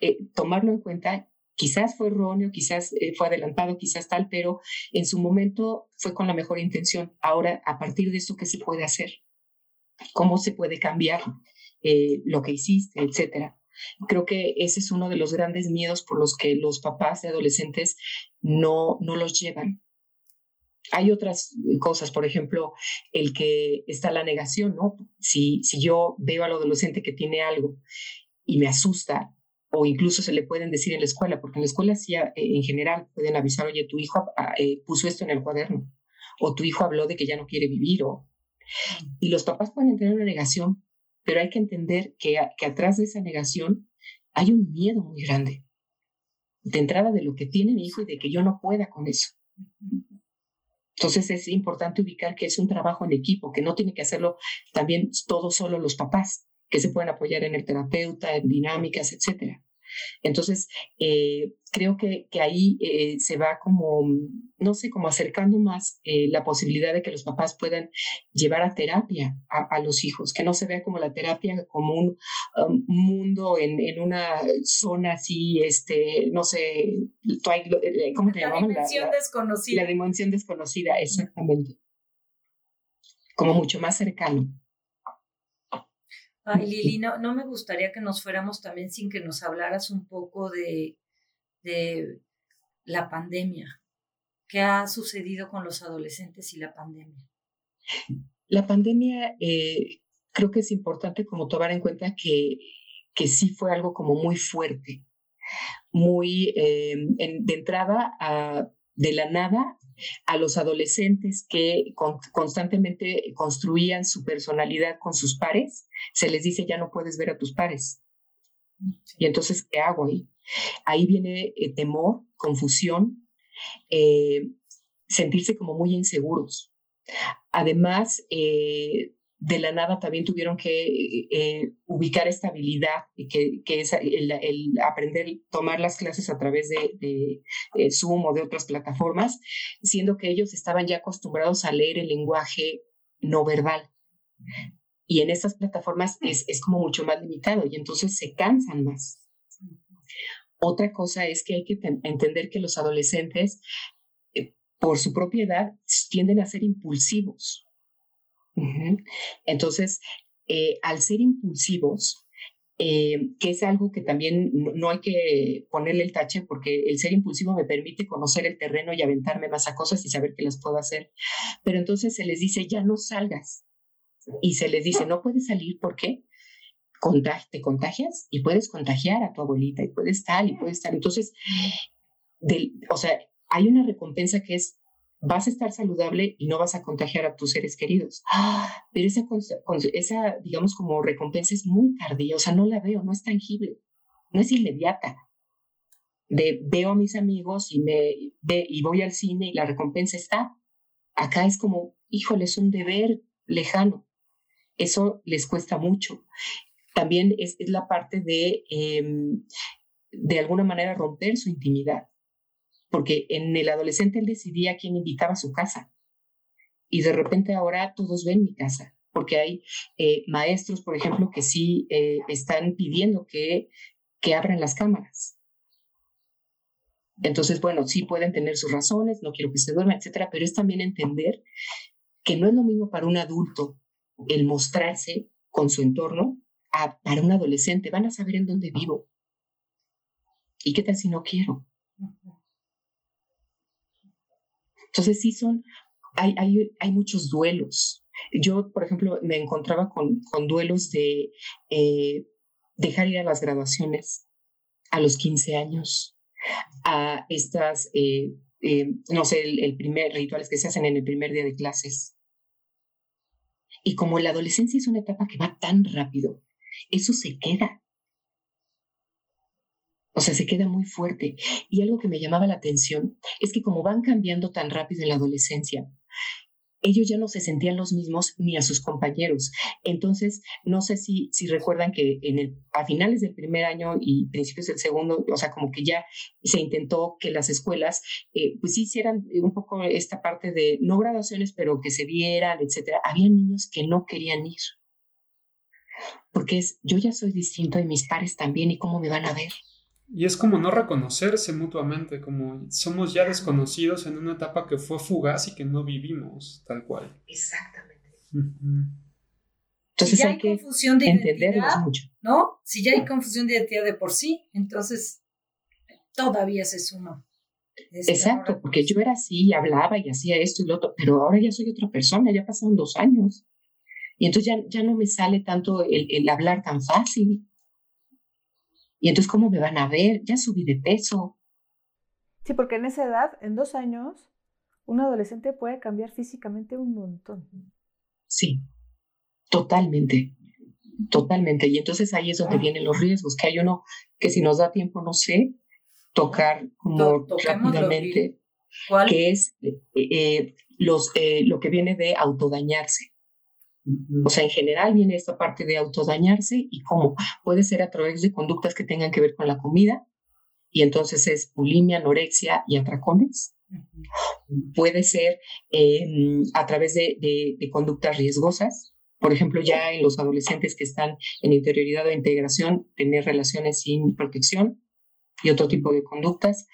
eh, tomarlo en cuenta quizás fue erróneo, quizás eh, fue adelantado, quizás tal, pero en su momento fue con la mejor intención. Ahora, a partir de eso, ¿qué se puede hacer? ¿Cómo se puede cambiar eh, lo que hiciste, etcétera? Creo que ese es uno de los grandes miedos por los que los papás de adolescentes no, no los llevan. Hay otras cosas, por ejemplo, el que está la negación, ¿no? Si, si yo veo al adolescente que tiene algo y me asusta, o incluso se le pueden decir en la escuela, porque en la escuela sí, eh, en general pueden avisar, oye, tu hijo eh, puso esto en el cuaderno, o tu hijo habló de que ya no quiere vivir, o... Y los papás pueden tener una negación, pero hay que entender que, que atrás de esa negación hay un miedo muy grande, de entrada de lo que tiene mi hijo y de que yo no pueda con eso. Entonces es importante ubicar que es un trabajo en equipo, que no tiene que hacerlo también todos solo los papás, que se pueden apoyar en el terapeuta, en dinámicas, etcétera. Entonces, eh, creo que, que ahí eh, se va como, no sé, como acercando más eh, la posibilidad de que los papás puedan llevar a terapia a, los hijos, que no se vea como la terapia como un um, mundo en, en, una zona así, este, no sé, ¿cómo te La dimensión desconocida. La dimensión desconocida, exactamente. Como mucho más cercano. Ay, Lili, no, no me gustaría que nos fuéramos también sin que nos hablaras un poco de, de la pandemia. ¿Qué ha sucedido con los adolescentes y la pandemia? La pandemia, eh, creo que es importante como tomar en cuenta que, que sí fue algo como muy fuerte, muy eh, de entrada a, de la nada a los adolescentes que constantemente construían su personalidad con sus pares, se les dice ya no puedes ver a tus pares. Y entonces, ¿qué hago ahí? Ahí viene eh, temor, confusión, eh, sentirse como muy inseguros. Además, eh, de la nada también tuvieron que ubicar estabilidad, que, que es el, aprender, tomar las clases a través de, de, Zoom o de otras plataformas, siendo que ellos estaban ya acostumbrados a leer el lenguaje no verbal. Y en estas plataformas es, es como mucho más limitado y entonces se cansan más. Otra cosa es que hay que entender que los adolescentes, eh, por su propiedad, tienden a ser impulsivos. Entonces, eh, al ser impulsivos, eh, que es algo que también no, hay que ponerle el tache porque el ser impulsivo me permite conocer el terreno y aventarme más a cosas y saber que las puedo hacer. Pero entonces se les dice, ya no salgas. Y se les dice, no puedes salir, ¿por qué? te contagias y puedes contagiar a tu abuelita y puedes tal y puedes tal. Entonces, o sea, hay una recompensa que es, vas a estar saludable y no vas a contagiar a tus seres queridos. pero esa, esa, digamos, como recompensa es muy tardía, o sea, no la veo, no es tangible, no es inmediata. De, veo a mis amigos y, me, ve, y voy al cine y la recompensa está. Acá es como, híjole, es un deber lejano. Eso les cuesta mucho también es, la parte de, em, de alguna manera, romper su intimidad. Porque en el adolescente él decidía quién invitaba a su casa. Y de repente ahora todos ven mi casa. Porque hay eh, maestros, por ejemplo, que sí eh, están pidiendo que, que abran las cámaras. Entonces, bueno, sí pueden tener sus razones, no quiero que se duerma, etcétera, pero es también entender que no es lo mismo para un adulto el mostrarse con su entorno para un adolescente, van a saber en dónde vivo. ¿Y qué tal si no quiero? Entonces sí son, hay, hay, hay muchos duelos. Yo, por ejemplo, me encontraba con, con duelos de eh, dejar ir a las graduaciones a los 15 años, a estas, eh, eh, no sé, el, primer rituales que se hacen en el primer día de clases. Y como la adolescencia es una etapa que va tan rápido, eso se queda. O sea, se queda muy fuerte. Y algo que me llamaba la atención es que como van cambiando tan rápido en la adolescencia, ellos ya no se sentían los mismos ni a sus compañeros. Entonces, no sé si, si recuerdan que en el, a finales del primer año y principios del segundo, o sea, como que ya se intentó que las escuelas, eh, pues hicieran un poco esta parte de no graduaciones, pero que se vieran, etcétera. Había niños que no querían ir porque es yo ya soy distinto de mis pares también y cómo me van a ver. Y es como no reconocerse mutuamente, como somos ya desconocidos en una etapa que fue fugaz y que no vivimos tal cual. Exactamente. Entonces si ya hay, confusión de identidad, mucho. ¿no? Si ya hay confusión de identidad de por sí, entonces todavía se suma. Exacto, porque yo era así, hablaba y hacía esto y lo otro, pero ahora ya soy otra persona, ya pasaron dos años. Y entonces ya, ya no me sale tanto el, el, hablar tan fácil. Y entonces, ¿cómo me van a ver? Ya subí de peso. Sí, porque en esa edad, en dos años, un adolescente puede cambiar físicamente un montón. Sí, totalmente, totalmente. Y entonces ahí es donde vienen los riesgos, que hay uno que si nos da tiempo, no sé, tocar como rápidamente, que es eh, eh, los, eh, lo que viene de autodañarse. O sea, en general viene esta parte de autodañarse y cómo puede ser a través de conductas que tengan que ver con la comida, y entonces es bulimia, anorexia y atracones. Puede ser em, a través de, de, conductas riesgosas, por ejemplo, ya en los adolescentes que están en interioridad o integración, tener relaciones sin protección y otro tipo de conductas.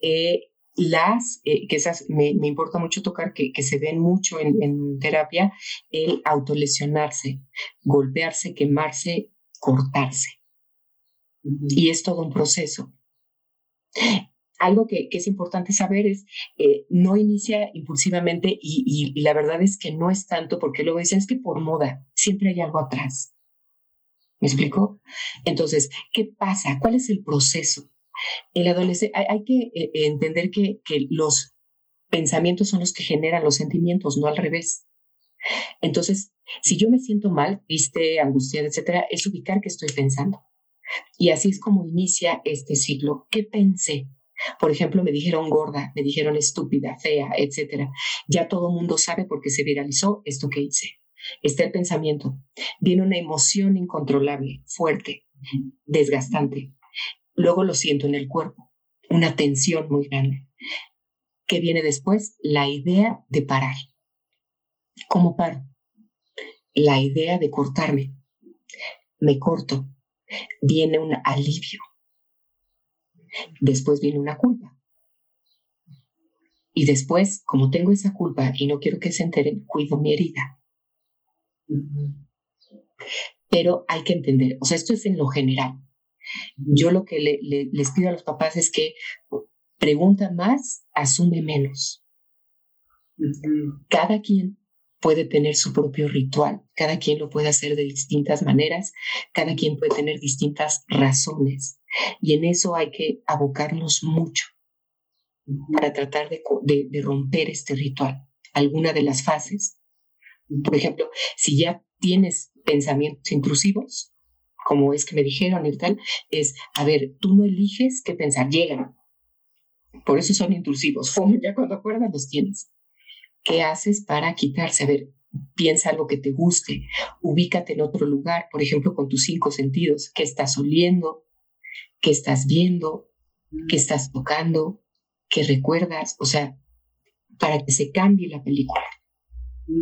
Eh, las, eh, que esas me, me, importa mucho tocar, que, que se ven mucho en, en, terapia, el autolesionarse, golpearse, quemarse, cortarse. Y es todo un proceso. Algo que, que es importante saber es, eh, no inicia impulsivamente y, y, la verdad es que no es tanto porque luego dicen, es que por moda, siempre hay algo atrás. ¿Me explico? Entonces, ¿qué pasa? ¿Cuál es el proceso? El adolescente, hay, que eh, entender que, los pensamientos son los que generan los sentimientos, no al revés. Entonces, si yo me siento mal, triste, angustiada, etcétera, es ubicar qué estoy pensando. Y así es como inicia este ciclo. ¿Qué pensé? Por ejemplo, me dijeron gorda, me dijeron estúpida, fea, etcétera. Ya todo el mundo sabe porque se viralizó esto que hice. Está el pensamiento. Viene una emoción incontrolable, fuerte, desgastante. Luego lo siento en el cuerpo, una tensión muy grande. ¿Qué viene después? La idea de parar. ¿Cómo paro? La idea de cortarme. Me corto. Viene un alivio. Después viene una culpa. Y después, como tengo esa culpa y no quiero que se enteren, cuido mi herida. Pero hay que entender, o sea, esto es en lo general. Yo lo que les pido a los papás es que pregunta más, asume menos. Cada quien puede tener su propio ritual, cada quien lo puede hacer de distintas maneras, cada quien puede tener distintas razones y en eso hay que abocarnos mucho para tratar de, de romper este ritual, alguna de las fases. Por ejemplo, si ya tienes pensamientos intrusivos, como es que me dijeron y tal, es, a ver, tú no eliges qué pensar, llegan. Por eso son intrusivos. Ya cuando acuerdas los tienes. ¿Qué haces para quitarse? A ver, piensa algo que te guste, ubícate en otro lugar, por ejemplo, con tus cinco sentidos. ¿Qué estás oliendo? ¿Qué estás viendo? ¿Qué estás tocando? ¿Qué recuerdas? O sea, para que se cambie la película.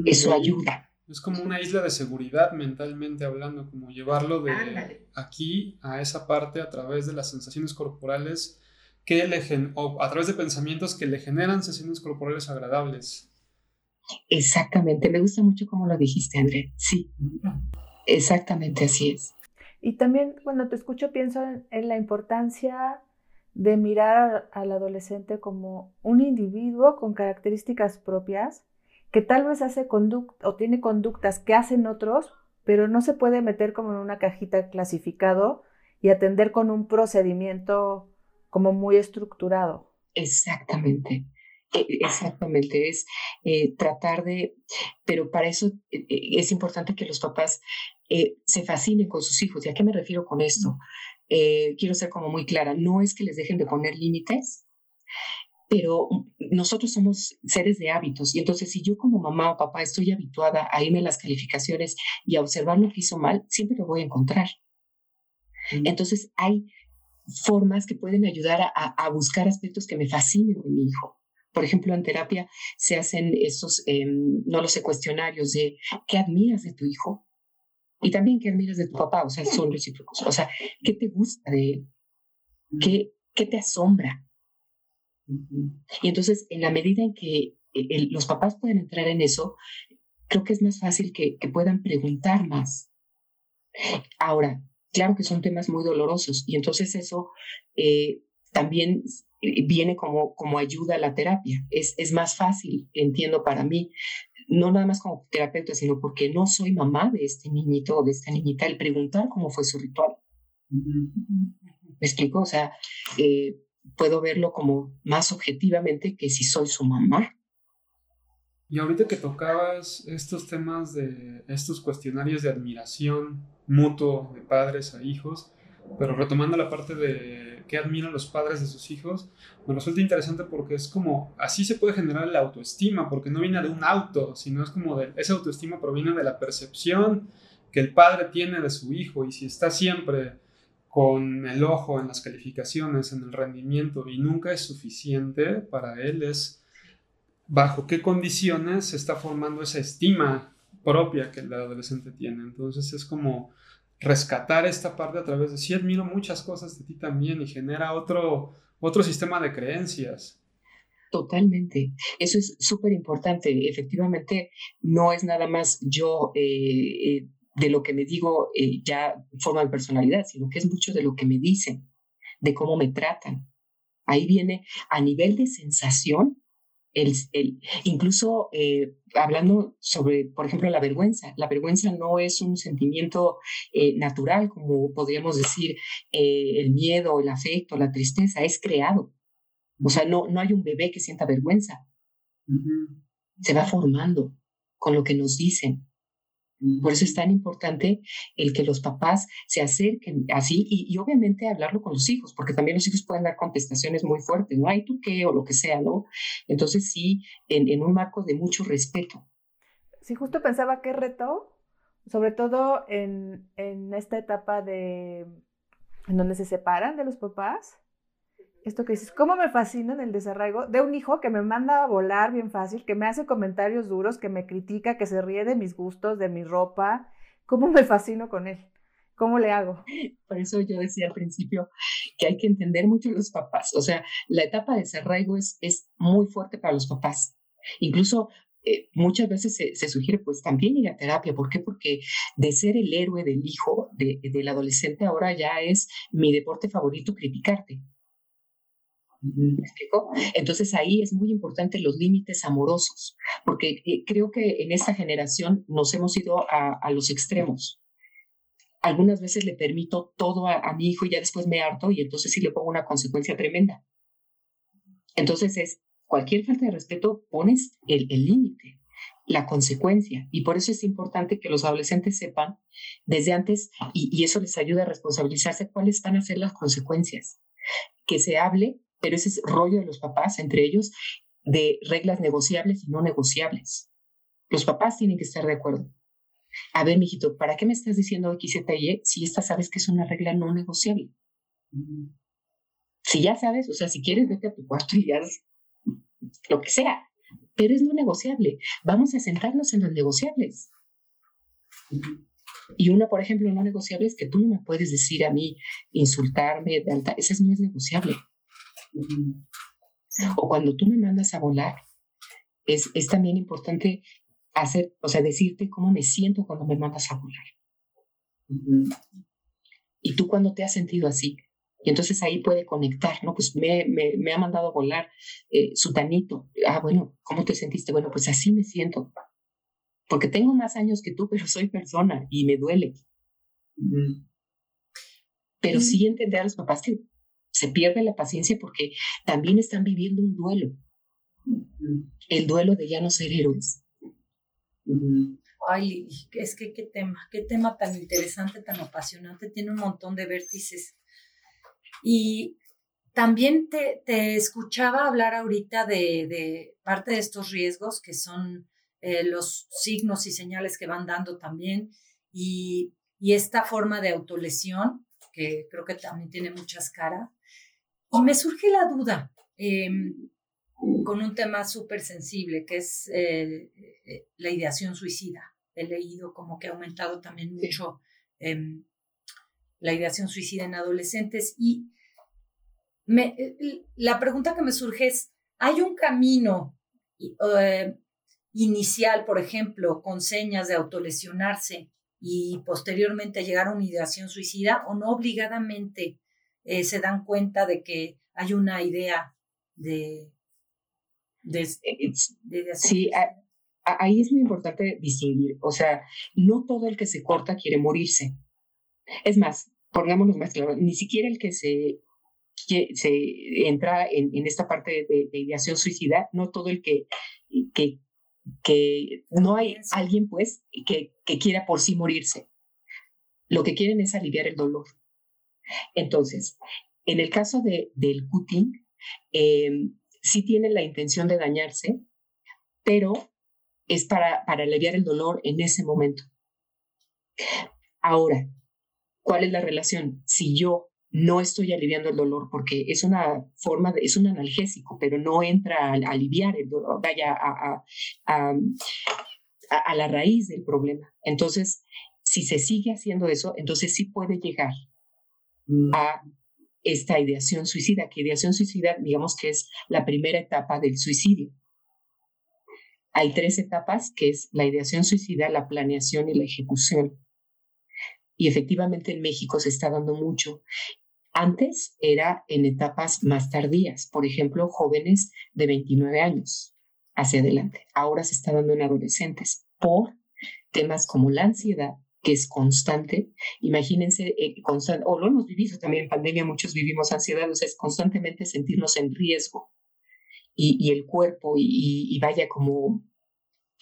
Eso ayuda. Es como una isla de seguridad mentalmente hablando, como llevarlo de aquí a esa parte a través de las sensaciones corporales que le o a través de pensamientos que le generan sensaciones corporales agradables. Exactamente, me gusta mucho como lo dijiste, André. Sí, exactamente así es. Y también cuando te escucho pienso en, la importancia de mirar al adolescente como un individuo con características propias que tal vez hace conducta o tiene conductas que hacen otros, pero no se puede meter como en una cajita clasificado y atender con un procedimiento como muy estructurado. Exactamente. E, exactamente, es eh, tratar de, pero para eso eh, eh, es importante que los papás se fascinen con sus hijos. ¿Y a qué me refiero con esto? quiero ser como muy clara, no es que les dejen de poner límites, pero nosotros somos seres de hábitos y entonces si yo como mamá o papá estoy habituada a irme a las calificaciones y a observar lo que hizo mal, siempre lo voy a encontrar. Entonces hay formas que pueden ayudar a, buscar aspectos que me fascinen de mi hijo. Por ejemplo, en terapia se hacen estos, em, no lo sé, cuestionarios de qué admiras de tu hijo y también qué admiras de tu papá, o sea, son recíprocos. O sea, ¿qué te gusta de él? ¿Qué, qué te asombra? Y entonces, en la medida en que eh, los papás pueden entrar en eso, creo que es más fácil que, puedan preguntar más. Ahora, claro que son temas muy dolorosos y entonces eso eh, también eh, viene como, como ayuda a la terapia. Es, es más fácil, entiendo, para mí, no nada más como terapeuta, sino porque no soy mamá de este niñito o de esta niñita, el preguntar cómo fue su ritual. ¿Me explico? O sea, puedo verlo como más objetivamente que si soy su mamá. Y ahorita que tocabas estos temas de estos cuestionarios de admiración mutuo de padres a hijos, pero retomando la parte de que admiran los padres de sus hijos, me resulta interesante porque es como, así se puede generar la autoestima, porque no viene de un auto, sino es como de, esa autoestima proviene de la percepción que el padre tiene de su hijo y si está siempre con el ojo en las calificaciones, en el rendimiento y nunca es suficiente para él, es bajo qué condiciones se está formando esa estima propia que el adolescente tiene. Entonces es como rescatar esta parte a través de sí admiro muchas cosas de ti también y genera otro, otro sistema de creencias. Totalmente. Eso es súper importante. Efectivamente, no es nada más yo eh, eh, de lo que me digo eh, ya forma de personalidad, sino que es mucho de lo que me dicen, de cómo me tratan. Ahí viene a nivel de sensación, el, incluso eh, hablando sobre, por ejemplo, la vergüenza. La vergüenza no es un sentimiento eh, natural, como podríamos decir, eh, el miedo, el afecto, la tristeza, es creado. O sea, no, no hay un bebé que sienta vergüenza. Se va formando con lo que nos dicen. Por eso es tan importante el que los papás se acerquen así y, obviamente hablarlo con los hijos, porque también los hijos pueden dar contestaciones muy fuertes, ¿no? hay tú qué? O lo que sea, ¿no? Entonces sí, en, un marco de mucho respeto. Sí, justo pensaba qué reto, sobre todo en, en esta etapa de en donde se separan de los papás, esto que dices, ¿cómo me fascina en el desarraigo de un hijo que me manda a volar bien fácil, que me hace comentarios duros, que me critica, que se ríe de mis gustos, de mi ropa? ¿Cómo me fascino con él? ¿Cómo le hago? Por eso yo decía al principio que hay que entender mucho a los papás. O sea, la etapa de desarraigo es, es muy fuerte para los papás. Incluso eh, muchas veces se, sugiere pues también ir a terapia. ¿Por qué? Porque de ser el héroe del hijo, del adolescente, ahora ya es mi deporte favorito criticarte. Entonces ahí es muy importante los límites amorosos, porque eh, creo que en esta generación nos hemos ido a, los extremos. Algunas veces le permito todo a, mi hijo y ya después me harto y entonces sí le pongo una consecuencia tremenda. Entonces es, cualquier falta de respeto pones el límite, la consecuencia. Y por eso es importante que los adolescentes sepan desde antes, y, y eso les ayuda a responsabilizarse cuáles van a ser las consecuencias. Que se hable pero ese es rollo de los papás, entre ellos, de reglas negociables y no negociables. Los papás tienen que estar de acuerdo. A ver, mijito, ¿para qué me estás diciendo X, Z y E si esta sabes que es una regla no negociable? Si ya sabes, o sea, si quieres, vete a tu cuarto y lo que sea, pero es no negociable. Vamos a sentarnos en los negociables. Y una, por ejemplo, no negociable es que tú no me puedes decir a mí, insultarme, esa no es negociable. O cuando tú me mandas a volar, es, es también importante hacer, o sea, decirte cómo me siento cuando me mandas a volar. Y tú cuando te has sentido así. Y entonces ahí puede conectar, ¿no? Pues me, me, ha mandado a volar eh, su tanito. Ah, bueno, ¿cómo te sentiste? Bueno, pues así me siento. Porque tengo más años que tú, (laughs) pero soy persona y me duele. Pero sí entender a los papás que se pierde la paciencia porque también están viviendo un duelo. El duelo de ya no ser héroes. Ay, es que qué tema, qué tema tan interesante, tan apasionante, tiene un montón de vértices. Y también te, escuchaba hablar ahorita de, parte de estos riesgos que son eh, los signos y señales que van dando también y, y esta forma de autolesión, que creo que también tiene muchas caras. Y me surge la duda em, con un tema súper sensible, que es eh, eh, la ideación suicida. He leído como que ha aumentado también mucho em, la ideación suicida en adolescentes. Y me, eh, la pregunta que me surge es, ¿hay un camino inicial, por ejemplo, con señas de autolesionarse y posteriormente llegar a una ideación suicida o no obligadamente eh, se dan cuenta de que hay una idea de... de, eh, sí, ahí es muy importante distinguir, o sea, no todo el que se corta quiere morirse. Es más, pongámonos más claro, ni siquiera el que se, se entra en, esta parte de, ideación suicida, no todo el que, que, que no hay alguien pues que, que quiera por sí morirse. Lo que quieren es aliviar el dolor. Entonces, En el caso de, del cutting, eh, sí tiene la intención de dañarse, pero es para, para aliviar el dolor en ese momento. Ahora, ¿cuál es la relación? Si yo no estoy aliviando el dolor porque es una forma, de, es un analgésico, pero no entra a, aliviar el dolor, vaya a, a, a, la raíz del problema. Entonces, si se sigue haciendo eso, entonces sí puede llegar. A esta ideación suicida, que ideación suicida, digamos que es la primera etapa del suicidio. Hay tres etapas, que es la ideación suicida, la planeación y la ejecución. Y efectivamente en México se está dando mucho. Antes era en etapas más tardías, por ejemplo, jóvenes de 29 años hacia adelante. Ahora se está dando en adolescentes por temas como la ansiedad, que es constante. Imagínense, eh, o lo hemos vivido también en pandemia, muchos vivimos ansiedad, o sea, es constantemente sentirnos en riesgo y, el cuerpo y, vaya como,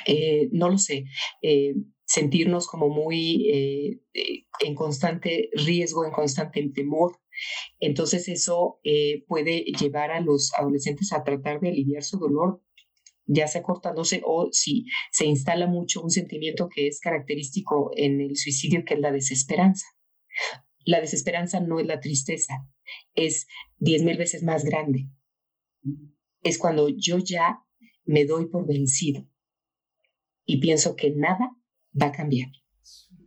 eh, no lo sé, eh, sentirnos como muy en constante riesgo, en constante temor. Entonces eso puede llevar a los adolescentes a tratar de aliviar su dolor ya sea cortándose o si se instala mucho un sentimiento que es característico en el suicidio, que es la desesperanza. La desesperanza no es la tristeza, es diez mil veces más grande. Es cuando yo ya me doy por vencido y pienso que nada va a cambiar.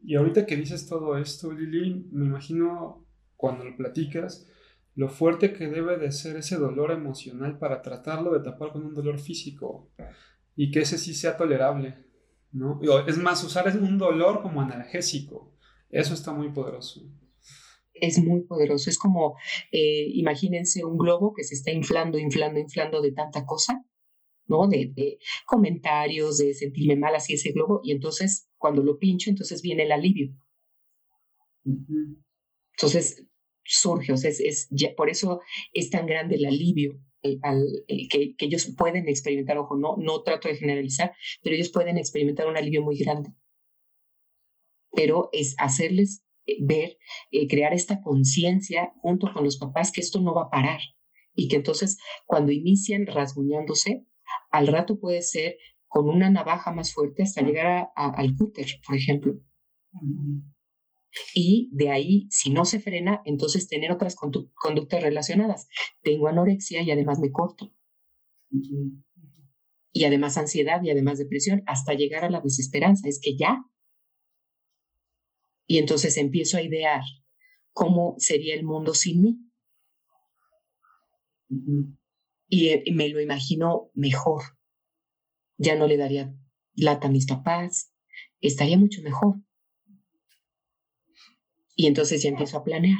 Y ahorita que dices todo esto, Lili, me imagino cuando lo platicas, lo fuerte que debe de ser ese dolor emocional para tratarlo de tapar con un dolor físico y que ese sí sea tolerable, ¿no? Es más, usar un dolor como analgésico, eso está muy poderoso. Es muy poderoso, es como, eh, imagínense un globo que se está inflando, inflando, inflando de tanta cosa, ¿no? De, comentarios, de sentirme mal así ese globo, y entonces cuando lo pincho, entonces viene el alivio. Entonces, surge, o sea, es, por eso es tan grande el alivio eh, al, eh, que, ellos pueden experimentar, ojo, no, no trato de generalizar, pero ellos pueden experimentar un alivio muy grande. Pero es hacerles eh, ver, crear esta conciencia junto con los papás que esto no va a parar y que entonces cuando inician rasguñándose, al rato puede ser con una navaja más fuerte hasta llegar al cúter, por ejemplo. Y de ahí, si no se frena, entonces tener otras conductas relacionadas. Tengo anorexia y además me corto. Y además ansiedad y además depresión, hasta llegar a la desesperanza. Es que ya. Y entonces empiezo a idear cómo sería el mundo sin mí. Y, y me lo imagino mejor. Ya no le daría lata a mis papás. Estaría mucho mejor y entonces ya empiezo a planear.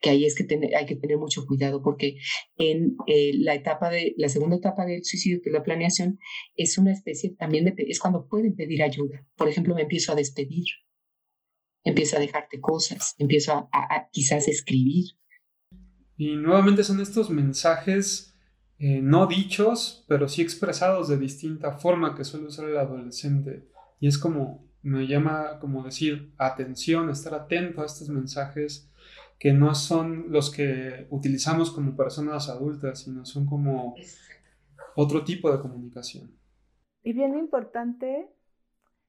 Que ahí es que hay que tener mucho cuidado porque en eh, la etapa de la segunda etapa del suicidio, que es la planeación, es una especie también de es cuando pueden pedir ayuda. Por ejemplo, me empiezo a despedir, empiezo a dejarte cosas, empiezo a, quizás escribir. Y nuevamente son estos mensajes eh, no dichos, pero sí expresados de distinta forma que suele usar el adolescente. Y es como me llama como decir atención, estar atento a estos mensajes que no son los que utilizamos como personas adultas, sino son como otro tipo de comunicación. Y bien importante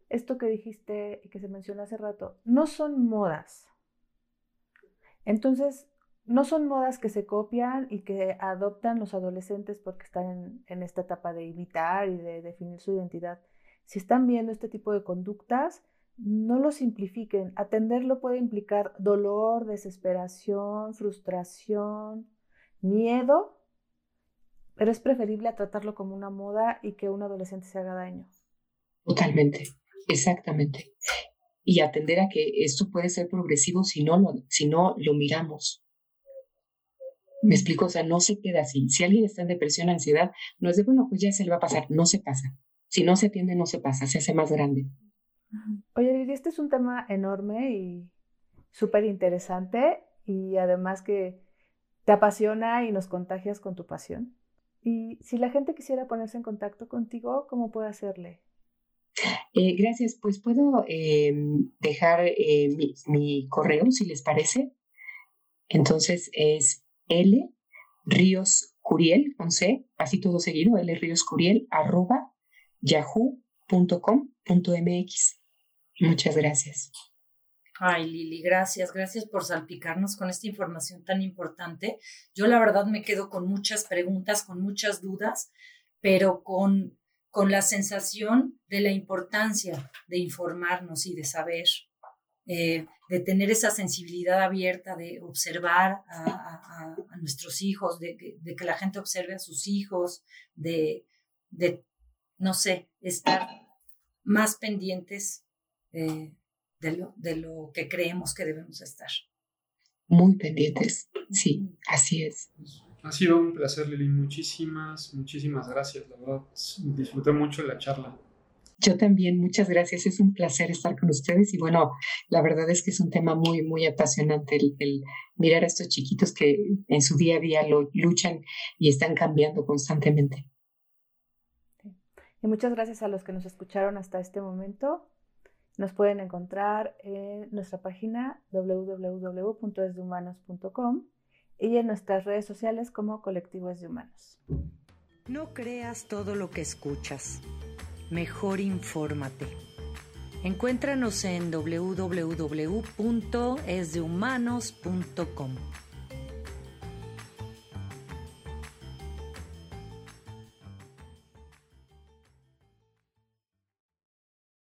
esto que dijiste y que se mencionó hace rato, no son modas. Entonces, no son modas que se copian y que adoptan los adolescentes porque están en, en esta etapa de imitar y de definir su identidad si están viendo este tipo de conductas, no lo simplifiquen. Atenderlo puede implicar dolor, desesperación, frustración, miedo, pero es preferible tratarlo como una moda y que un adolescente se haga daño. Totalmente, exactamente. Y atender a que esto puede ser progresivo si no lo, si no lo miramos. Me explico, o sea, no se queda así. Si alguien está en depresión, ansiedad, no es de, bueno, pues ya se le va a pasar, no se pasa. Si no se atiende, no se pasa, se hace más grande. Oye, Lili, este es un tema enorme y súper interesante y además que te apasiona y nos contagias con tu pasión. Y si la gente quisiera ponerse en contacto contigo, ¿cómo puede hacerle? Eh, gracias, pues puedo em, dejar eh, mi, mi, correo, si les parece. Entonces es L Ríos Curiel, con C, así todo seguido, L Ríos Curiel, arroba yahoo.com.mx. Muchas gracias. Ay, Lili, gracias, gracias por salpicarnos con esta información tan importante. Yo la verdad me quedo con muchas preguntas, con muchas dudas, pero con, con la sensación de la importancia de informarnos y de saber eh, de tener esa sensibilidad abierta, de observar a, nuestros hijos, de, que la gente observe a sus hijos, de, no sé, estar más pendientes eh, de, lo, de lo que creemos que debemos estar. Muy pendientes, sí, así es. Ha sido un placer, Lili. Muchísimas, muchísimas gracias. La verdad, disfruté mucho la charla. Yo también, muchas gracias. Es un placer estar con ustedes y bueno, la verdad es que es un tema muy, muy apasionante el, mirar a estos chiquitos que en su día a día lo luchan y están cambiando constantemente. Y muchas gracias a los que nos escucharon hasta este momento. Nos pueden encontrar en nuestra página www.esdehumanos.com y en nuestras redes sociales como Colectivo de Humanos. No creas todo lo que escuchas mejor infórmate. Encuéntranos en www.esdehumanos.com.